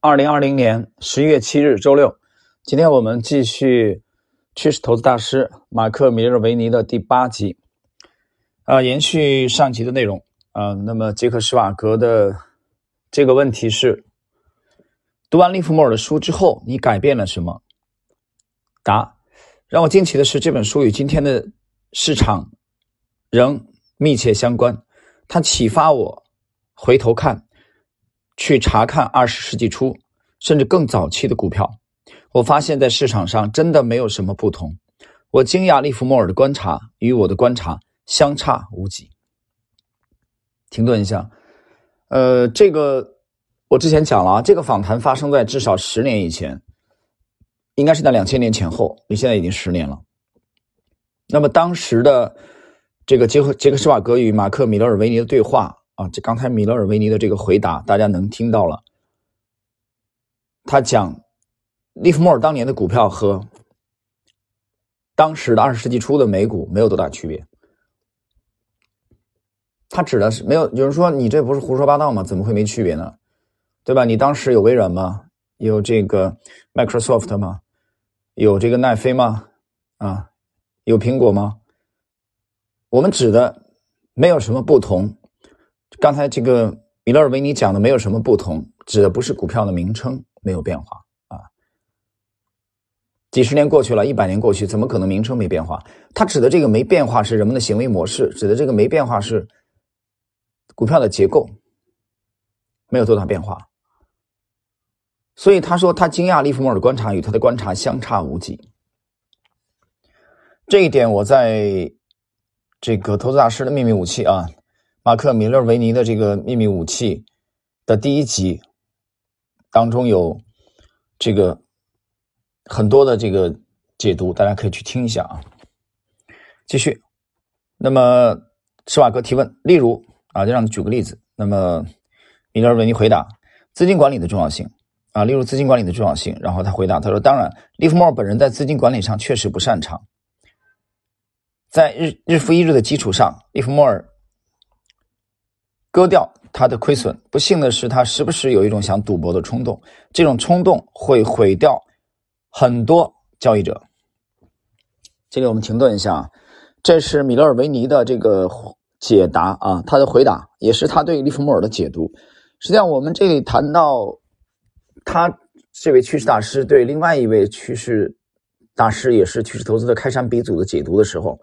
二零二零年十一月七日周六，今天我们继续趋势投资大师马克·米勒维尼的第八集，啊，延续上集的内容啊。那么杰克·施瓦格的这个问题是：读完利弗莫尔的书之后，你改变了什么？答：让我惊奇的是，这本书与今天的市场仍密切相关，它启发我回头看。去查看二十世纪初甚至更早期的股票，我发现，在市场上真的没有什么不同。我惊讶利弗莫尔的观察与我的观察相差无几。停顿一下，呃，这个我之前讲了啊，这个访谈发生在至少十年以前，应该是在两千年前后，离现在已经十年了。那么当时的这个杰克杰克施瓦格与马克米勒尔维尼的对话。啊，这刚才米勒尔维尼的这个回答，大家能听到了。他讲，利弗莫尔当年的股票和当时的二十世纪初的美股没有多大区别。他指的是没有有人说你这不是胡说八道吗？怎么会没区别呢？对吧？你当时有微软吗？有这个 Microsoft 吗？有这个奈飞吗？啊，有苹果吗？我们指的没有什么不同。刚才这个米勒尔维尼讲的没有什么不同，指的不是股票的名称没有变化啊。几十年过去了，一百年过去，怎么可能名称没变化？他指的这个没变化是人们的行为模式，指的这个没变化是股票的结构没有多大变化。所以他说他惊讶利弗莫尔的观察与他的观察相差无几。这一点我在这个投资大师的秘密武器啊。马克·米勒维尼的这个秘密武器的第一集当中有这个很多的这个解读，大家可以去听一下啊。继续，那么施瓦格提问，例如啊，就让你举个例子。那么米勒维尼回答：资金管理的重要性啊，例如资金管理的重要性。然后他回答，他说：当然，利弗莫尔本人在资金管理上确实不擅长，在日日复一日的基础上，利弗莫尔。割掉他的亏损，不幸的是，他时不时有一种想赌博的冲动，这种冲动会毁掉很多交易者。这里我们停顿一下，这是米勒尔维尼的这个解答啊，他的回答也是他对利弗莫尔的解读。实际上，我们这里谈到他这位趋势大师对另外一位趋势大师，也是趋势投资的开山鼻祖的解读的时候。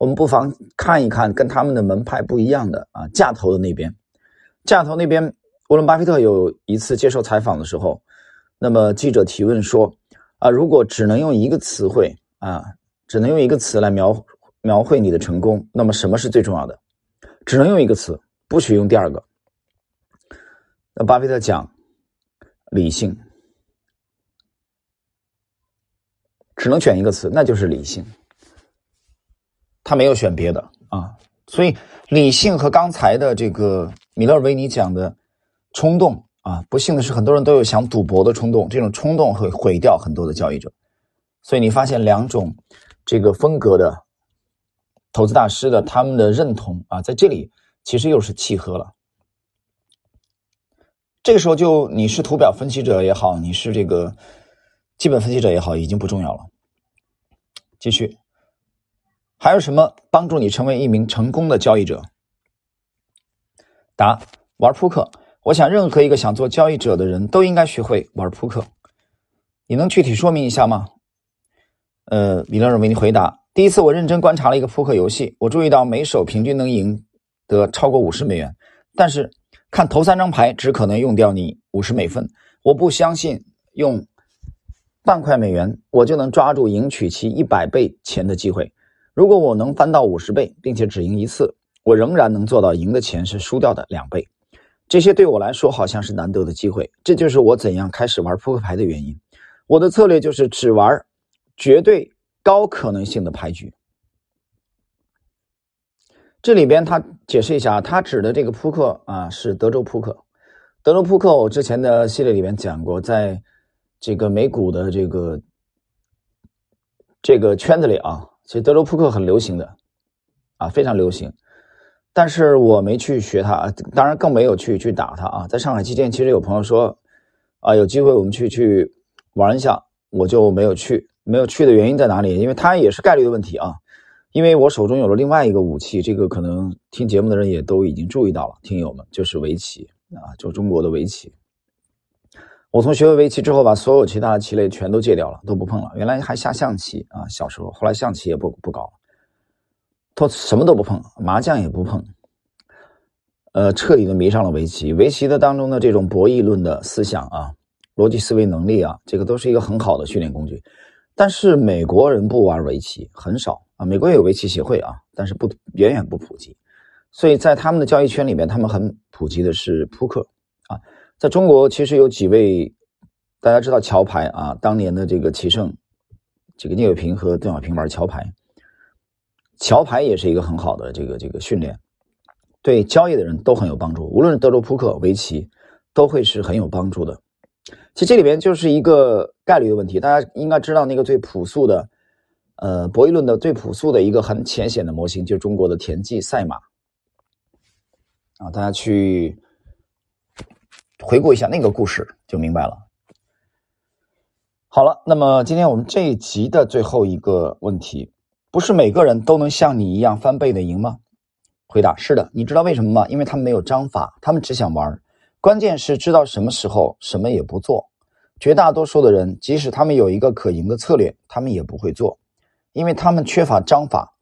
我们不妨看一看跟他们的门派不一样的啊，价投的那边，价投那边，沃伦巴菲特有一次接受采访的时候，那么记者提问说啊，如果只能用一个词汇啊，只能用一个词来描描绘你的成功，那么什么是最重要的？只能用一个词，不许用第二个。那巴菲特讲理性，只能选一个词，那就是理性。他没有选别的啊，所以理性和刚才的这个米勒维尼讲的冲动啊，不幸的是很多人都有想赌博的冲动，这种冲动会毁掉很多的交易者。所以你发现两种这个风格的投资大师的他们的认同啊，在这里其实又是契合了。这个时候就你是图表分析者也好，你是这个基本分析者也好，已经不重要了。继续。还有什么帮助你成为一名成功的交易者？答：玩扑克。我想，任何一个想做交易者的人都应该学会玩扑克。你能具体说明一下吗？呃，米勒尔维尼回答：第一次我认真观察了一个扑克游戏，我注意到每手平均能赢得超过五十美元，但是看头三张牌只可能用掉你五十美分。我不相信用半块美元我就能抓住赢取其一百倍钱的机会。如果我能翻到五十倍，并且只赢一次，我仍然能做到赢的钱是输掉的两倍。这些对我来说好像是难得的机会。这就是我怎样开始玩扑克牌的原因。我的策略就是只玩绝对高可能性的牌局。这里边他解释一下，他指的这个扑克啊是德州扑克。德州扑克我之前的系列里面讲过，在这个美股的这个这个圈子里啊。其实德州扑克很流行的，啊，非常流行，但是我没去学它，当然更没有去去打它啊。在上海期间，其实有朋友说，啊，有机会我们去去玩一下，我就没有去。没有去的原因在哪里？因为它也是概率的问题啊。因为我手中有了另外一个武器，这个可能听节目的人也都已经注意到了，听友们就是围棋啊，就中国的围棋。我从学会围棋之后，把所有其他的棋类全都戒掉了，都不碰了。原来还下象棋啊，小时候，后来象棋也不不搞，都什么都不碰，麻将也不碰。呃，彻底的迷上了围棋。围棋的当中的这种博弈论的思想啊，逻辑思维能力啊，这个都是一个很好的训练工具。但是美国人不玩围棋，很少啊。美国也有围棋协会啊，但是不远远不普及。所以在他们的交易圈里面，他们很普及的是扑克啊。在中国，其实有几位大家知道桥牌啊，当年的这个棋圣，这个聂卫平和邓小平玩桥牌，桥牌也是一个很好的这个这个训练。对交易的人都很有帮助，无论是德州扑克、围棋，都会是很有帮助的。其实这里边就是一个概率的问题，大家应该知道那个最朴素的，呃，博弈论的最朴素的一个很浅显的模型，就是中国的田忌赛马。啊，大家去回顾一下那个故事就明白了。好了，那么今天我们这一集的最后一个问题，不是每个人都能像你一样翻倍的赢吗？回答是的，你知道为什么吗？因为他们没有章法，他们只想玩。关键是知道什么时候什么也不做。绝大多数的人，即使他们有一个可赢的策略，他们也不会做，因为他们缺乏章法。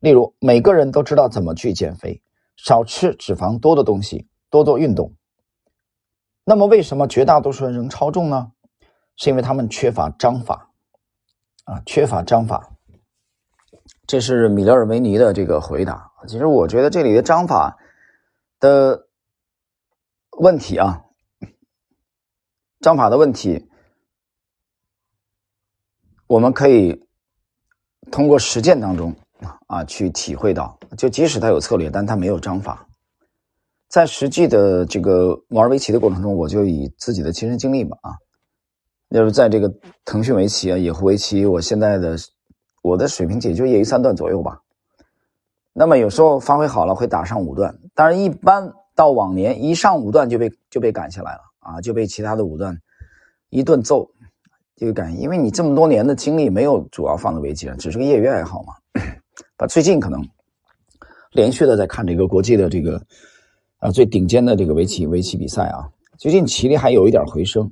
例如，每个人都知道怎么去减肥，少吃脂肪多的东西，多做运动。那么，为什么绝大多数人仍超重呢？是因为他们缺乏章法啊，缺乏章法。这是米勒尔维尼的这个回答。其实我觉得这里的章法的问题啊，章法的问题，我们可以通过实践当中啊去体会到。就即使他有策略，但他没有章法。在实际的这个玩围棋的过程中，我就以自己的亲身经历吧啊，就是在这个腾讯围棋啊、野狐围棋，我现在的。我的水平也就业余三段左右吧，那么有时候发挥好了会打上五段，但是一般到往年一上五段就被就被赶下来了啊，就被其他的五段一顿揍，这个赶，因为你这么多年的精力没有主要放在围棋上，只是个业余爱好嘛。把最近可能连续的在看这个国际的这个啊最顶尖的这个围棋围棋比赛啊，最近棋力还有一点回升，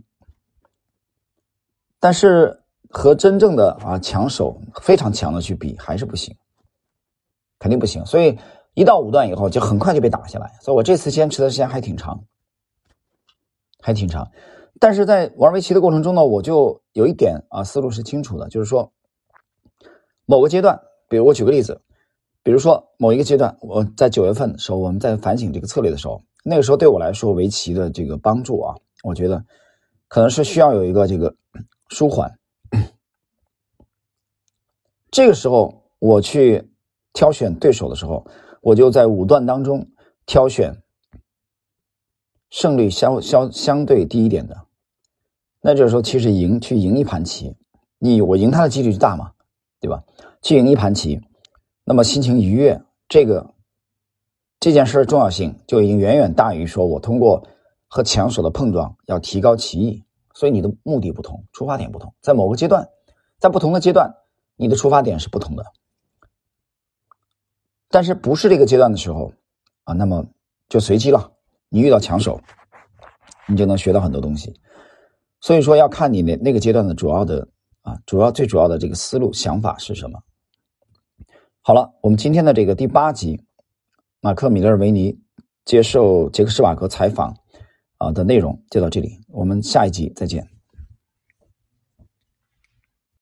但是。和真正的啊强手非常强的去比还是不行，肯定不行。所以一到五段以后就很快就被打下来。所以我这次坚持的时间还挺长，还挺长。但是在玩围棋的过程中呢，我就有一点啊思路是清楚的，就是说某个阶段，比如我举个例子，比如说某一个阶段，我在九月份的时候，我们在反省这个策略的时候，那个时候对我来说围棋的这个帮助啊，我觉得可能是需要有一个这个舒缓。这个时候我去挑选对手的时候，我就在五段当中挑选胜率相相相对低一点的。那就是说，其实赢去赢一盘棋，你我赢他的几率就大嘛，对吧？去赢一盘棋，那么心情愉悦，这个这件事的重要性就已经远远大于说我通过和强手的碰撞要提高棋艺。所以你的目的不同，出发点不同，在某个阶段，在不同的阶段。你的出发点是不同的，但是不是这个阶段的时候啊，那么就随机了。你遇到强手，你就能学到很多东西。所以说要看你那那个阶段的主要的啊，主要最主要的这个思路想法是什么。好了，我们今天的这个第八集，马克·米勒维尼接受杰克·施瓦格采访啊的内容就到这里，我们下一集再见。